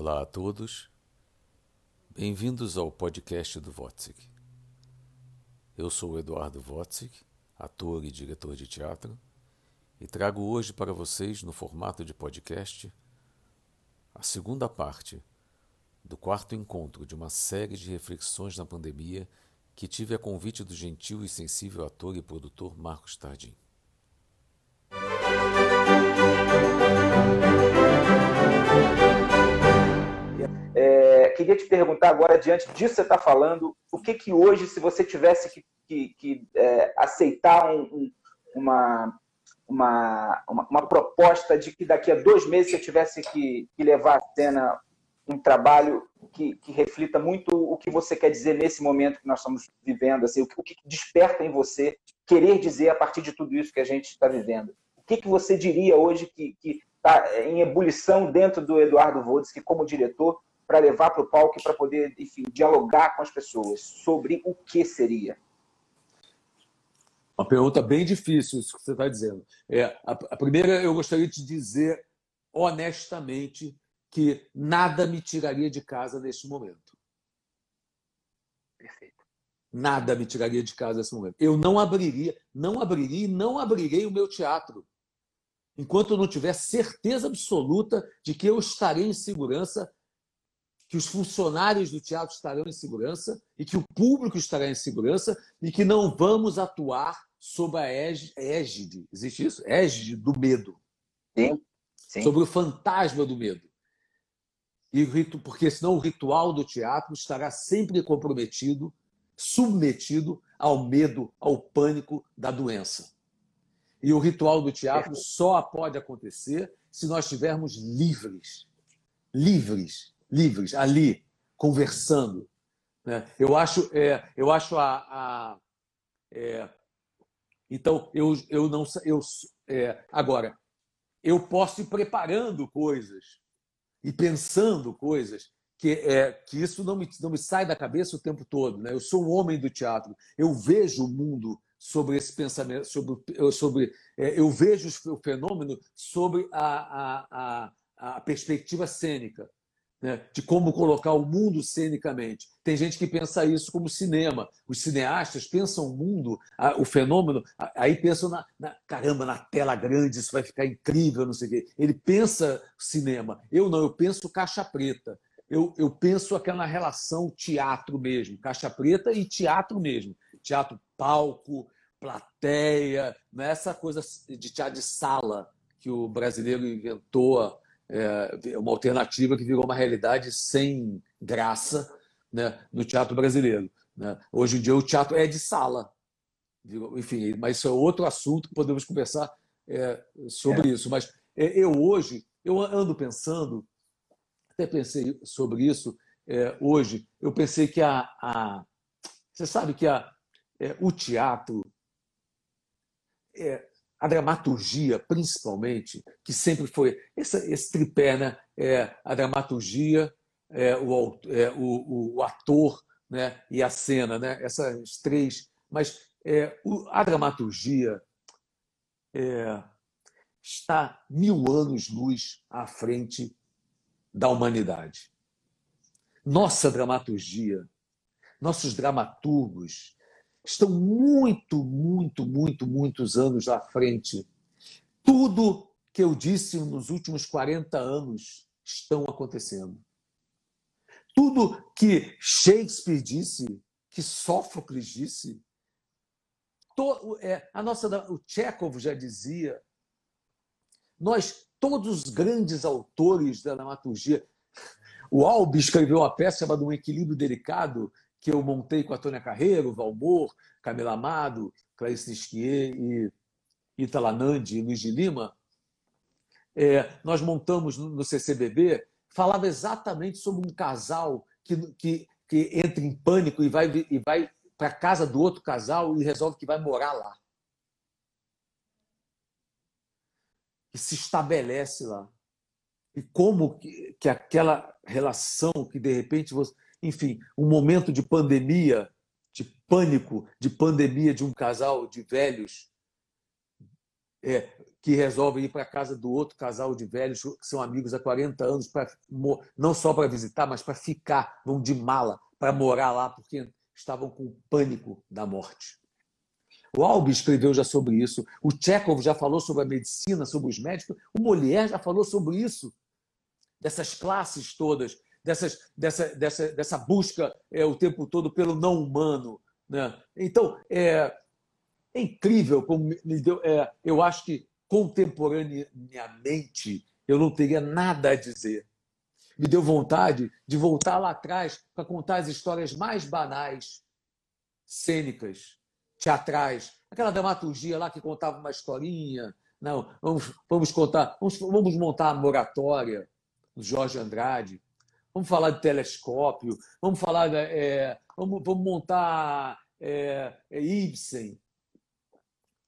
Olá a todos, bem-vindos ao podcast do Votzig. Eu sou Eduardo Votzig, ator e diretor de teatro, e trago hoje para vocês, no formato de podcast, a segunda parte do quarto encontro de uma série de reflexões na pandemia que tive a convite do gentil e sensível ator e produtor Marcos Tardim. Queria te perguntar agora, diante disso que você está falando, o que que hoje, se você tivesse que, que, que é, aceitar um, um, uma, uma, uma, proposta de que daqui a dois meses você tivesse que, que levar à cena um trabalho que, que, reflita muito o que você quer dizer nesse momento que nós estamos vivendo, assim, o, que, o que desperta em você querer dizer a partir de tudo isso que a gente está vivendo. O que, que você diria hoje que está em ebulição dentro do Eduardo Vodes, como diretor, para levar para o palco e para poder, enfim, dialogar com as pessoas sobre o que seria? Uma pergunta bem difícil, isso que você está dizendo. É, a, a primeira, eu gostaria de dizer honestamente que nada me tiraria de casa neste momento. Perfeito. Nada me tiraria de casa nesse momento. Eu não abriria, não abriria e não abrirei o meu teatro enquanto eu não tiver certeza absoluta de que eu estarei em segurança, que os funcionários do teatro estarão em segurança e que o público estará em segurança e que não vamos atuar sob a égide, existe isso? Égide do medo. Sim, sim. Sobre o fantasma do medo. E porque senão o ritual do teatro estará sempre comprometido, submetido ao medo, ao pânico da doença. E o ritual do teatro só pode acontecer se nós estivermos livres. Livres, livres, ali, conversando. Né? Eu acho, é, eu acho a. a é, então, eu, eu não. Eu, é, agora, eu posso ir preparando coisas e pensando coisas que, é, que isso não me, não me sai da cabeça o tempo todo. Né? Eu sou um homem do teatro. Eu vejo o mundo sobre esse pensamento, sobre, sobre é, eu vejo o fenômeno sobre a, a, a, a perspectiva cênica, né? de como colocar o mundo cenicamente. Tem gente que pensa isso como cinema. Os cineastas pensam o mundo, o fenômeno, aí pensam na, na, caramba, na tela grande, isso vai ficar incrível, não sei o quê. Ele pensa cinema. Eu não, eu penso caixa preta. Eu, eu penso aquela relação teatro mesmo, caixa preta e teatro mesmo. Teatro palco, plateia, não é essa coisa de teatro de sala que o brasileiro inventou, é, uma alternativa que virou uma realidade sem graça né, no teatro brasileiro. Né? Hoje em dia o teatro é de sala. Enfim, mas isso é outro assunto que podemos conversar é, sobre é. isso. Mas é, eu hoje, eu ando pensando, até pensei sobre isso é, hoje, eu pensei que a, a você sabe que a, é, o teatro, é, a dramaturgia, principalmente, que sempre foi esse, tripé, né? É, a dramaturgia, é, o, é, o, o, ator né? e a cena, né? essas três. Mas é, o, a dramaturgia é, está mil anos-luz à frente da humanidade. Nossa dramaturgia, nossos dramaturgos, estão muito, muito, muito, muitos anos à frente. Tudo que eu disse nos últimos 40 anos estão acontecendo. Tudo que Shakespeare disse, que Sófocles disse, to, é, a nossa, o Chekhov já dizia, nós, todos os grandes autores da dramaturgia, o Albi escreveu uma peça chamada Um Equilíbrio Delicado, que eu montei com a Tônia Carreiro, Valmor, Camila Amado, Clarice Nisquier e Italanandi e Luiz de Lima, é, nós montamos no CCBB, falava exatamente sobre um casal que, que, que entra em pânico e vai, e vai para a casa do outro casal e resolve que vai morar lá. Que se estabelece lá. E como que, que aquela relação que de repente você enfim, um momento de pandemia, de pânico, de pandemia de um casal de velhos, é, que resolvem ir para a casa do outro casal de velhos que são amigos há 40 anos, pra, não só para visitar, mas para ficar, vão de mala, para morar lá, porque estavam com pânico da morte. O Albi escreveu já sobre isso, o Chekhov já falou sobre a medicina, sobre os médicos, o Molière já falou sobre isso, dessas classes todas, dessas, dessa, dessa, dessa busca é, o tempo todo pelo não humano. Né? Então, é, é incrível como me deu. É, eu acho que contemporaneamente eu não teria nada a dizer. Me deu vontade de voltar lá atrás para contar as histórias mais banais, cênicas, teatrais. Aquela dramaturgia lá que contava uma historinha. Não, vamos, vamos contar, vamos, vamos montar a moratória do Jorge Andrade. Vamos falar de telescópio, vamos falar, é, vamos, vamos montar é, é, Ibsen,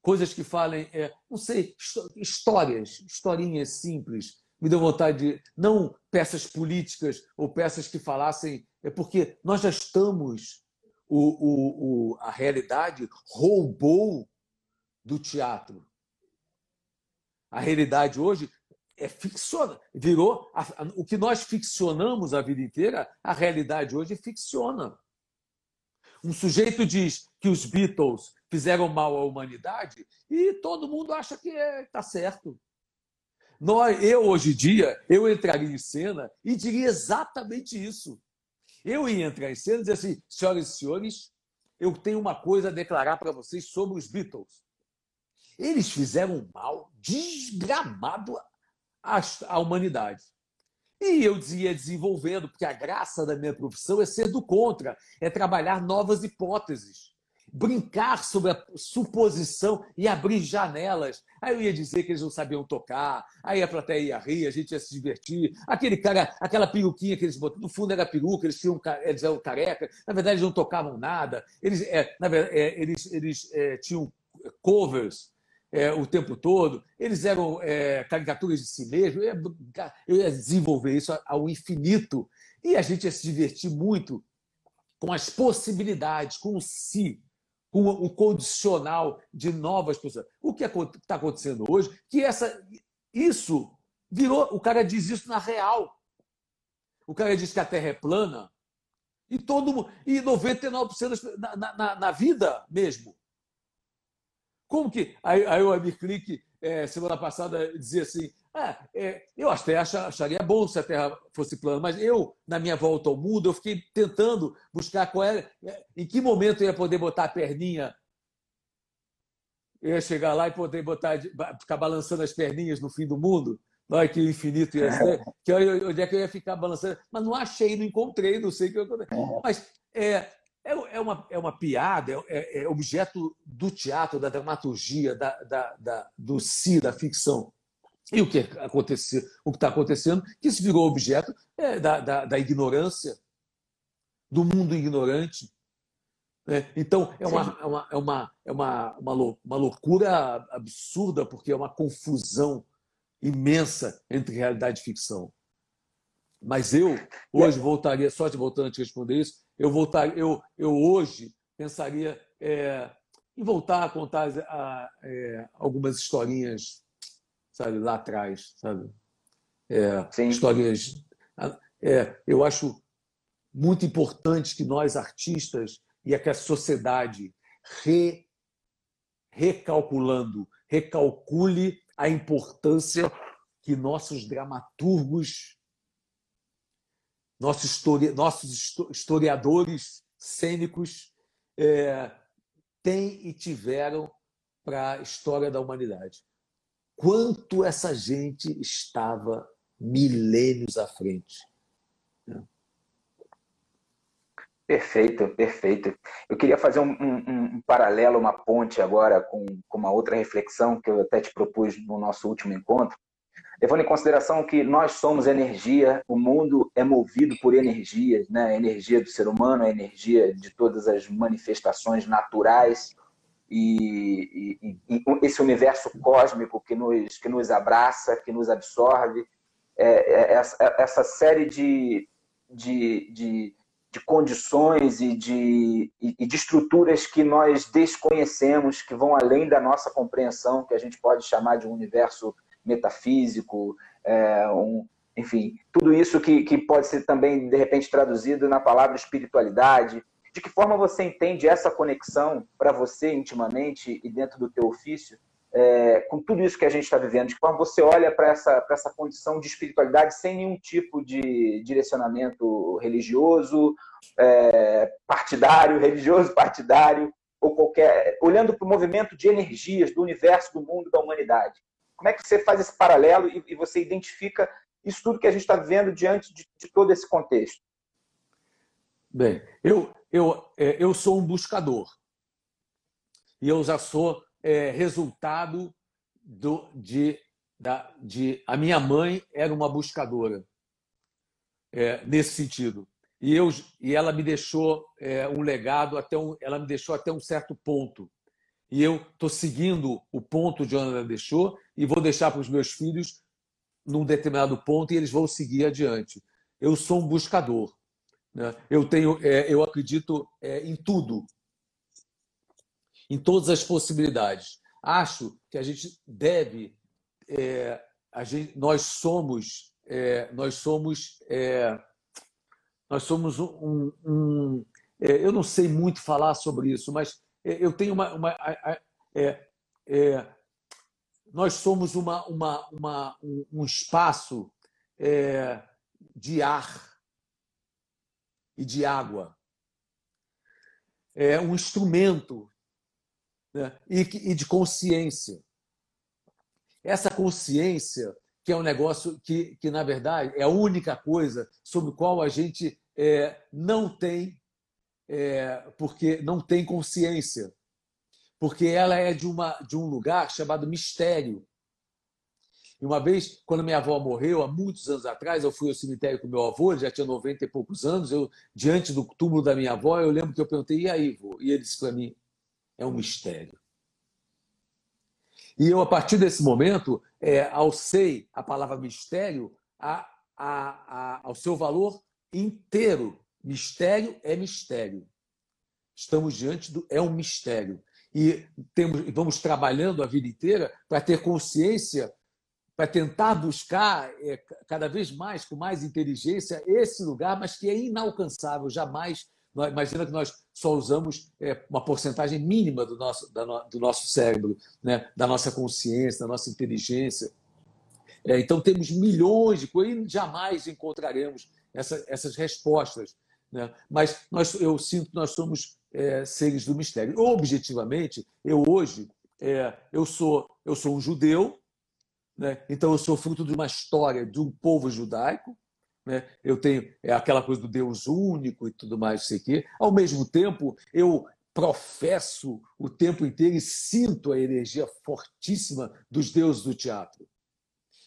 coisas que falem, é, não sei, histórias, historinhas simples. Me deu vontade de, não peças políticas ou peças que falassem, é porque nós já estamos, o, o, o a realidade roubou do teatro. A realidade hoje é ficciona, virou a, a, o que nós ficcionamos a vida inteira, a realidade hoje ficciona. Um sujeito diz que os Beatles fizeram mal à humanidade e todo mundo acha que está é, tá certo. Nós, eu, hoje em dia, eu entraria em cena e diria exatamente isso. Eu ia entrar em cena e dizer assim, senhoras e senhores, eu tenho uma coisa a declarar para vocês sobre os Beatles. Eles fizeram mal desgramado à, à humanidade. E eu ia desenvolvendo, porque a graça da minha profissão é ser do contra, é trabalhar novas hipóteses, brincar sobre a suposição e abrir janelas. Aí eu ia dizer que eles não sabiam tocar, aí a plateia ia rir, a gente ia se divertir. Aquele cara, aquela peruquinha que eles botaram, no fundo era peruca, eles, tinham, eles eram careca, na verdade eles não tocavam nada, eles, é, na verdade, é, eles, eles é, tinham covers é, o tempo todo, eles eram é, caricaturas de si mesmos, eu ia, eu ia desenvolver isso ao infinito e a gente ia se divertir muito com as possibilidades, com o si, com o condicional de novas pessoas. O que está acontecendo hoje? Que essa, isso virou. O cara diz isso na real. O cara diz que a Terra é plana e todo e 99% na, na, na vida mesmo. Como que. Aí, aí o Amir Click, é, semana passada, dizia assim: ah, é, eu até acharia bom se a Terra fosse plana, mas eu, na minha volta ao mundo, eu fiquei tentando buscar qual era, é, em que momento eu ia poder botar a perninha. Eu ia chegar lá e poder botar, ficar balançando as perninhas no fim do mundo. Olha que infinito ia ser. Que onde é que eu ia ficar balançando? Mas não achei, não encontrei, não sei o que eu Mas é, é, é, uma, é uma piada, é, é, é objeto do teatro, da dramaturgia, da, da, da, do si, da ficção. E o que aconteceu, o que está acontecendo, que isso virou objeto é, da, da, da, ignorância, do mundo ignorante. Né? Então, é, uma, é, uma, é, uma, é uma, uma, uma loucura absurda, porque é uma confusão imensa entre realidade e ficção. Mas eu, hoje, voltaria, só de voltando a te responder isso, eu, voltar, eu, eu hoje pensaria é, em voltar a contar a, é, algumas historinhas, sabe, lá atrás, sabe? É, historinhas. É, eu acho muito importante que nós, artistas, e que a sociedade re, recalculando, recalcule a importância que nossos dramaturgos nossos, histori nossos historiadores cênicos é, têm e tiveram para a história da humanidade. Quanto essa gente estava milênios à frente. Né? Perfeito, perfeito. Eu queria fazer um, um, um, paralelo, uma ponte agora com, com uma outra reflexão que eu até te propus no nosso último encontro, levando em consideração que nós somos energia, o mundo é movido por energias, né? a energia do ser humano, a energia de todas as manifestações naturais e, e, e esse universo cósmico que nos, que nos abraça, que nos absorve, é, é, é essa série de, de, de, de condições e de, e de estruturas que nós desconhecemos, que vão além da nossa compreensão, que a gente pode chamar de um universo metafísico, é, um, enfim, tudo isso que, que pode ser também, de repente, traduzido na palavra espiritualidade. De que forma você entende essa conexão para você intimamente e dentro do teu ofício, é, com tudo isso que a gente está vivendo? De que forma você olha para essa, essa condição de espiritualidade sem nenhum tipo de direcionamento religioso, é, partidário, religioso, partidário, ou qualquer. olhando para o movimento de energias do universo, do mundo, da humanidade? Como é que você faz esse paralelo e, e você identifica isso tudo que a gente está vendo diante de, de, todo esse contexto? Bem, eu, eu, é, eu sou um buscador. E eu já sou é, resultado do, de, da, de. A minha mãe era uma buscadora, é, nesse sentido. E, eu, e ela me deixou é, um legado, até um, ela me deixou até um certo ponto. E eu estou seguindo o ponto onde ela deixou e vou deixar para os meus filhos num determinado ponto e eles vão seguir adiante. Eu sou um buscador. Né? Eu tenho, é, eu acredito é, em tudo, em todas as possibilidades. Acho que a gente deve, é, a gente, nós somos, é, nós somos, é, nós somos um, um é, eu não sei muito falar sobre isso, mas eu tenho uma, uma nós somos uma, uma, uma um, um, espaço é, de ar e de água. É um instrumento né? e, e de consciência. Essa consciência, que é um negócio que, que, na verdade, é a única coisa sobre qual a gente é, não tem, é, porque não tem consciência porque ela é de, uma, de um lugar chamado mistério. E uma vez, quando minha avó morreu, há muitos anos atrás, eu fui ao cemitério com meu avô, ele já tinha 90 e poucos anos, eu diante do túmulo da minha avó, eu lembro que eu perguntei, e aí, vô? E ele disse para mim, é um mistério. E eu, a partir desse momento, é, alcei a palavra mistério a, a, a, ao seu valor inteiro. Mistério é mistério. Estamos diante do. É um mistério e temos, vamos trabalhando a vida inteira para ter consciência, para tentar buscar é, cada vez mais, com mais inteligência, esse lugar, mas que é inalcançável, jamais. Imagina que nós só usamos é, uma porcentagem mínima do nosso, do nosso cérebro, né? da nossa consciência, da nossa inteligência. É, então, temos milhões de coisas e jamais encontraremos essa, essas respostas. Né? Mas nós, eu sinto que nós somos é, seres do mistério. Objetivamente, eu hoje é, eu sou eu sou um judeu, né? então eu sou fruto de uma história de um povo judaico. Né? Eu tenho é, aquela coisa do Deus único e tudo mais, sei que. Ao mesmo tempo, eu professo o tempo inteiro e sinto a energia fortíssima dos deuses do teatro.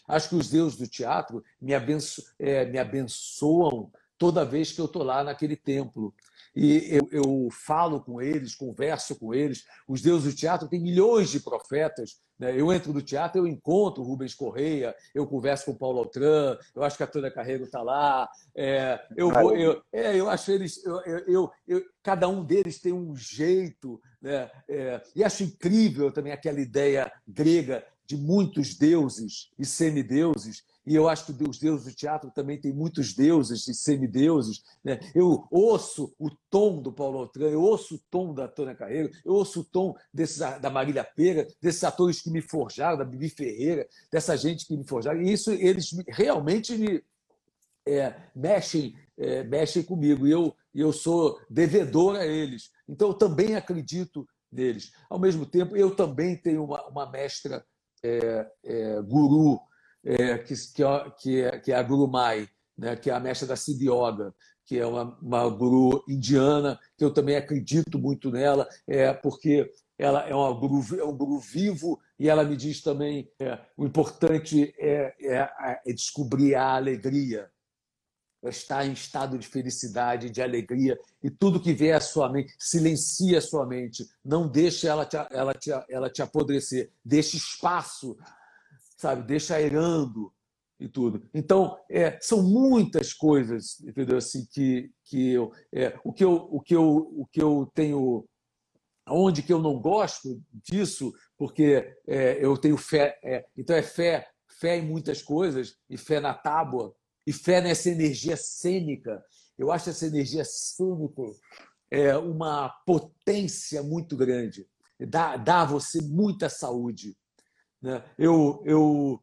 Acho que os deuses do teatro me, abenço, é, me abençoam toda vez que eu estou lá naquele templo e eu, eu, falo com eles, converso com eles. Os deuses do teatro têm milhões de profetas. Né? Eu entro no teatro, eu encontro Rubens Correia, eu converso com Paulo Altran, eu acho que a Tânia Carreiro está lá. É, eu, vou, eu, é, eu acho eles. Eu, eu, eu, cada um deles tem um jeito. Né? É, e acho incrível também aquela ideia grega de muitos deuses e semideuses e eu acho que os deuses do teatro também tem muitos deuses e semideuses. Né? Eu ouço o tom do Paulo Altran, eu ouço o tom da Tônia Carreiro, eu ouço o tom desses, da Marília Pera, desses atores que me forjaram, da Bibi Ferreira, dessa gente que me forjaram. E isso eles realmente me é, mexem, é, mexem comigo. E eu, eu sou devedor a eles. Então eu também acredito neles. Ao mesmo tempo, eu também tenho uma, uma mestra é, é guru é, que, que, é, que é a Guru Mai, né, que é a mestra da Siddhi Yoga, que é uma, uma guru indiana, que eu também acredito muito nela, é, porque ela é, uma guru, é um guru vivo e ela me diz também é, o importante é, é, é descobrir a alegria, estar em estado de felicidade, de alegria, e tudo que vier à sua mente, silencia a sua mente, não deixe ela te, ela te, ela te apodrecer, deixe espaço sabe? Deixa airando. e tudo. Então, é, são muitas coisas, entendeu? Assim, que, que eu, é, o, que eu, o, que eu, o que eu tenho. Onde que eu não gosto disso, porque é, eu tenho fé. É, então, é fé, fé em muitas coisas, e fé na tábua, e fé nessa energia cênica. Eu acho essa energia cênica é, uma potência muito grande. Dá, dá a você muita saúde. Né? Eu, eu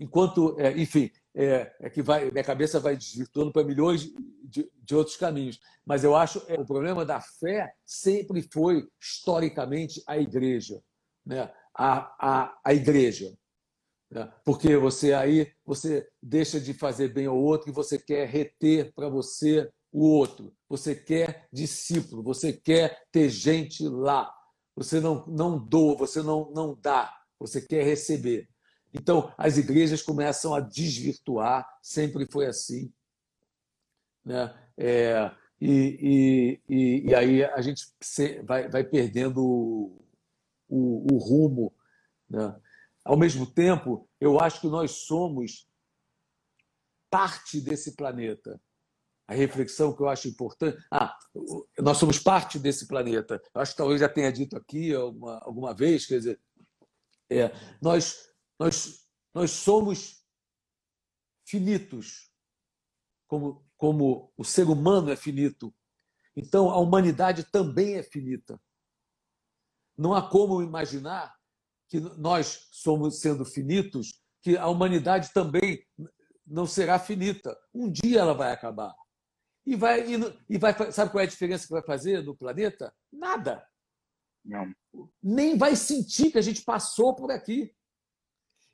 enquanto, é, enfim, é, é, que vai, minha cabeça vai desvirtuando para milhões de, de, outros caminhos. Mas eu acho que é, o problema da fé sempre foi, historicamente, a igreja. Né? A, a, a igreja. Né? Porque você aí você deixa de fazer bem ao outro e você quer reter para você o outro. Você quer discípulo, você quer ter gente lá. Você não, não doa, você não, não dá, você quer receber. Então, as igrejas começam a desvirtuar, sempre foi assim. Né? É, e, e, e, aí a gente vai, vai perdendo o, o, o rumo. Né? Ao mesmo tempo, eu acho que nós somos parte desse planeta. A reflexão que eu acho importante. Ah, nós somos parte desse planeta. Eu acho que talvez já tenha dito aqui alguma, alguma vez, quer dizer, é, nós nós, nós somos finitos, como, como o ser humano é finito. Então, a humanidade também é finita. Não há como imaginar que nós somos sendo finitos, que a humanidade também não será finita. Um dia ela vai acabar. E vai, e vai sabe qual é a diferença que vai fazer no planeta? Nada. Não. Nem vai sentir que a gente passou por aqui.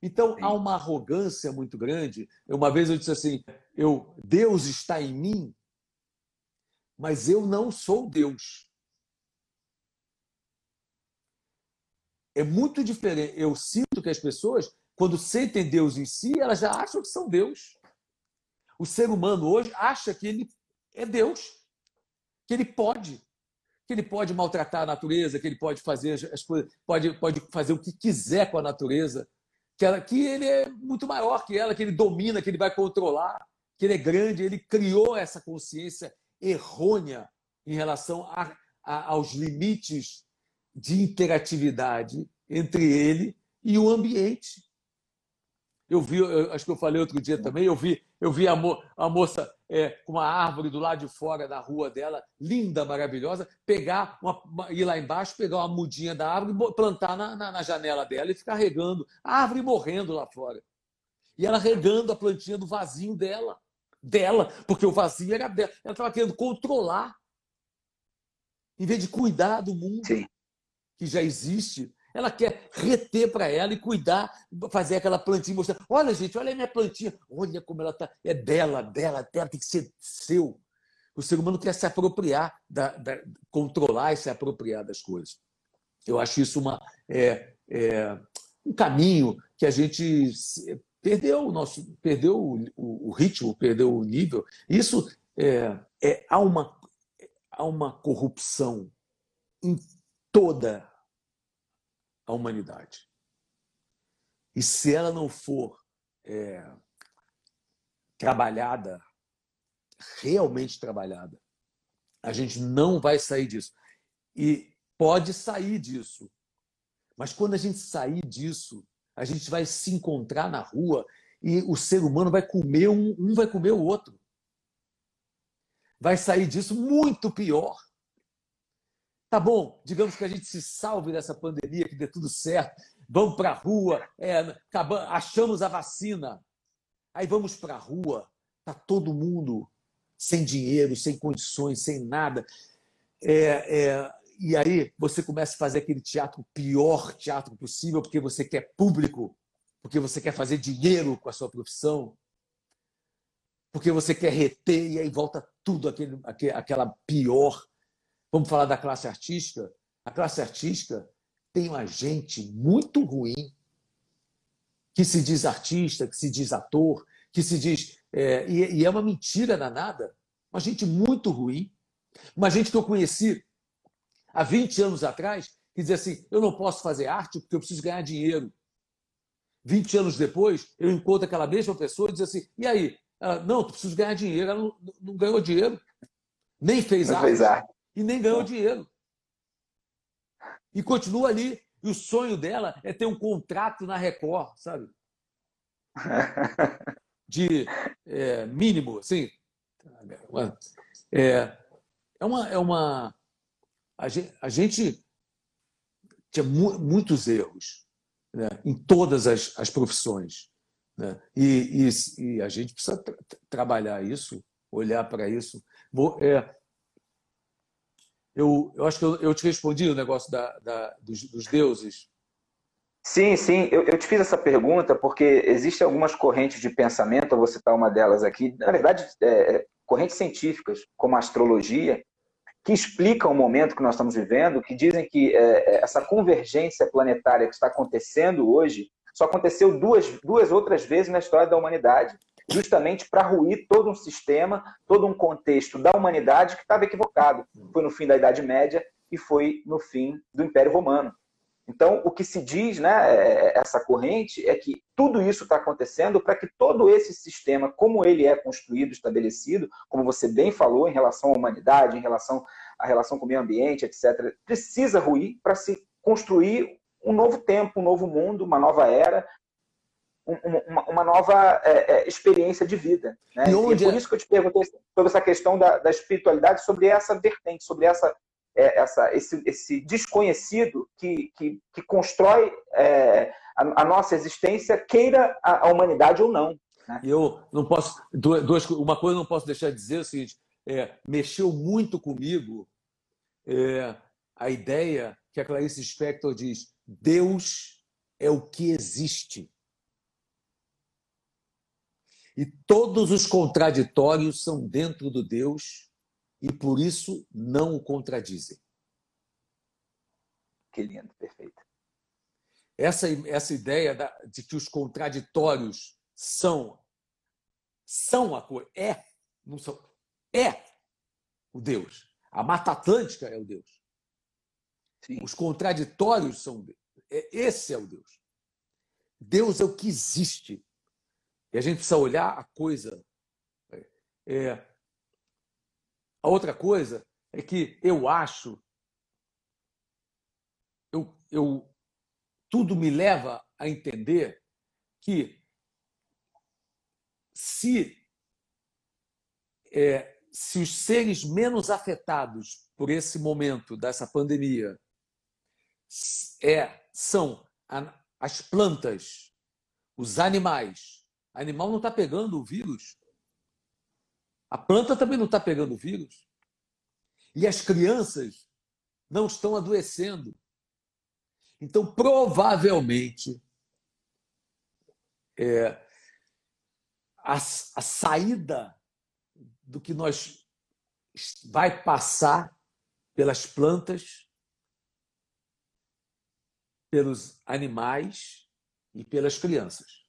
Então Sim. há uma arrogância muito grande. Uma vez eu disse assim: eu, Deus está em mim, mas eu não sou Deus. É muito diferente. Eu sinto que as pessoas, quando sentem Deus em si, elas já acham que são Deus. O ser humano hoje acha que ele é Deus, que ele pode, que ele pode maltratar a natureza, que ele pode fazer as coisas, pode, pode fazer o que quiser com a natureza que, ela, que ele é muito maior que ela, que ele domina, que ele vai controlar, que ele é grande. Ele criou essa consciência errônea em relação a, a, aos limites de interatividade entre ele e o ambiente. Eu vi, eu, acho que eu falei outro dia também, eu vi, eu vi a, mo, a moça é, com uma árvore do lado de fora da rua dela, linda, maravilhosa, pegar uma, uma, ir lá embaixo, pegar uma mudinha da árvore, plantar na, na, na, janela dela e ficar regando. A árvore morrendo lá fora. E ela regando a plantinha do vasinho dela. Dela, porque o vazio era dela. Ela estava querendo controlar. Em vez de cuidar do mundo Sim. que já existe, ela quer reter para ela e cuidar, fazer aquela plantinha, mostrar: olha, gente, olha a minha plantinha, olha como ela está. É dela, dela, dela, tem que ser seu. O ser humano quer se apropriar, da, da, controlar e se apropriar das coisas. Eu acho isso uma, é, é, um caminho que a gente perdeu o nosso, perdeu o, o, o ritmo, perdeu o nível. Isso é, é, há, uma, há uma corrupção em toda a humanidade. E se ela não for é, trabalhada, realmente trabalhada, a gente não vai sair disso. E pode sair disso. Mas quando a gente sair disso, a gente vai se encontrar na rua e o ser humano vai comer um, um vai comer o outro. Vai sair disso muito pior. Tá bom, digamos que a gente se salve dessa pandemia, que dê tudo certo. Vamos para a rua, é, achamos a vacina. Aí vamos para a rua, tá todo mundo sem dinheiro, sem condições, sem nada. É, é, e aí você começa a fazer aquele teatro, pior teatro possível, porque você quer público, porque você quer fazer dinheiro com a sua profissão, porque você quer reter, e aí volta tudo aquele, aquela pior Vamos falar da classe artística? A classe artística tem uma gente muito ruim que se diz artista, que se diz ator, que se diz. É, e, e é uma mentira danada. Uma gente muito ruim. Uma gente que eu conheci há 20 anos atrás, que dizia assim: eu não posso fazer arte porque eu preciso ganhar dinheiro. 20 anos depois, eu encontro aquela mesma pessoa e diz assim: e aí? Ela, não, tu precisa ganhar dinheiro. Ela não, não ganhou dinheiro, nem fez Não arte, fez arte. E nem ganhou dinheiro. E continua ali. E o sonho dela é ter um contrato na Record, sabe? De é, mínimo, assim. É, é uma. É uma a, gente, a gente tinha mu muitos erros né, em todas as, as profissões. Né? E, e, e, a gente precisa tra trabalhar isso, olhar para isso. Vou, é, eu, eu acho que eu, eu te respondi o negócio da, da dos, dos, deuses. Sim, sim. Eu, eu, te fiz essa pergunta porque existem algumas correntes de pensamento, eu vou citar uma delas aqui, na verdade, é, correntes científicas, como a astrologia, que explicam o momento que nós estamos vivendo, que dizem que é, é, essa convergência planetária que está acontecendo hoje só aconteceu duas, duas outras vezes na história da humanidade, justamente para ruir todo um sistema, todo um contexto da humanidade que estava equivocado. Foi no fim da Idade Média e foi no fim do Império Romano. Então, o que se diz, né, é, essa corrente, é que tudo isso está acontecendo para que todo esse sistema, como ele é construído, estabelecido, como você bem falou, em relação à humanidade, em relação à relação com o meio ambiente, etc., precisa ruir para se construir um novo tempo, um novo mundo, uma nova era, uma, uma nova é, é, experiência de vida. Né? E, e é por isso que eu te perguntei sobre essa questão da, da espiritualidade, sobre essa vertente, sobre essa é, essa, esse, esse, desconhecido que, que, que constrói é, a, a, nossa existência, queira a, a humanidade ou não. Né? Eu não posso. Duas, uma coisa eu não posso deixar de dizer é o seguinte: é, mexeu muito comigo é, a ideia que a Clarice Spector diz: Deus é o que existe. E todos os contraditórios são dentro do Deus e por isso não o contradizem. Que lindo, perfeito. Essa, essa ideia da, de que os contraditórios são são a coisa, é, não são, é o Deus. A Mata Atlântica é o Deus. Sim. Os contraditórios são é, esse é o Deus. Deus é o que existe. E a gente precisa olhar a coisa. É, a outra coisa é que eu acho, eu, eu, tudo me leva a entender que se, é, se os seres menos afetados por esse momento dessa pandemia é, são as plantas, os animais, o animal não está pegando o vírus, a planta também não está pegando vírus. E as crianças não estão adoecendo. Então, provavelmente, é, a, a saída do que nós vai passar pelas plantas, pelos animais e pelas crianças.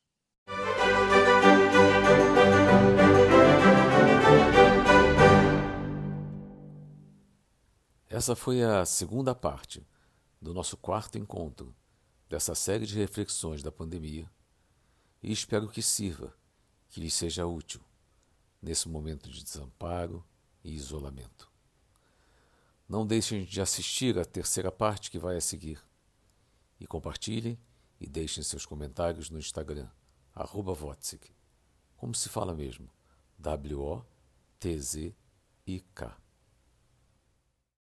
Essa foi a segunda parte do nosso quarto encontro dessa série de reflexões da pandemia e espero que sirva, que lhe seja útil nesse momento de desamparo e isolamento. Não deixem de assistir a terceira parte que vai a seguir e compartilhem e deixem seus comentários no Instagram, arroba Como se fala mesmo? W-O-T-Z-I-K.